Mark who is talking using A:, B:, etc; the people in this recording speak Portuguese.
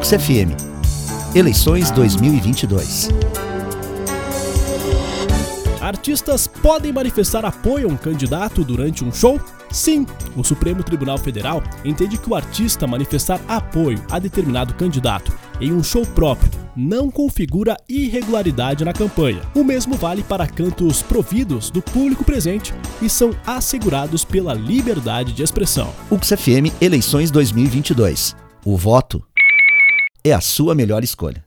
A: Ux FM. Eleições 2022.
B: Artistas podem manifestar apoio a um candidato durante um show? Sim, o Supremo Tribunal Federal entende que o artista manifestar apoio a determinado candidato em um show próprio não configura irregularidade na campanha. O mesmo vale para cantos providos do público presente e são assegurados pela liberdade de expressão.
A: Ux FM Eleições 2022. O voto é a sua melhor escolha.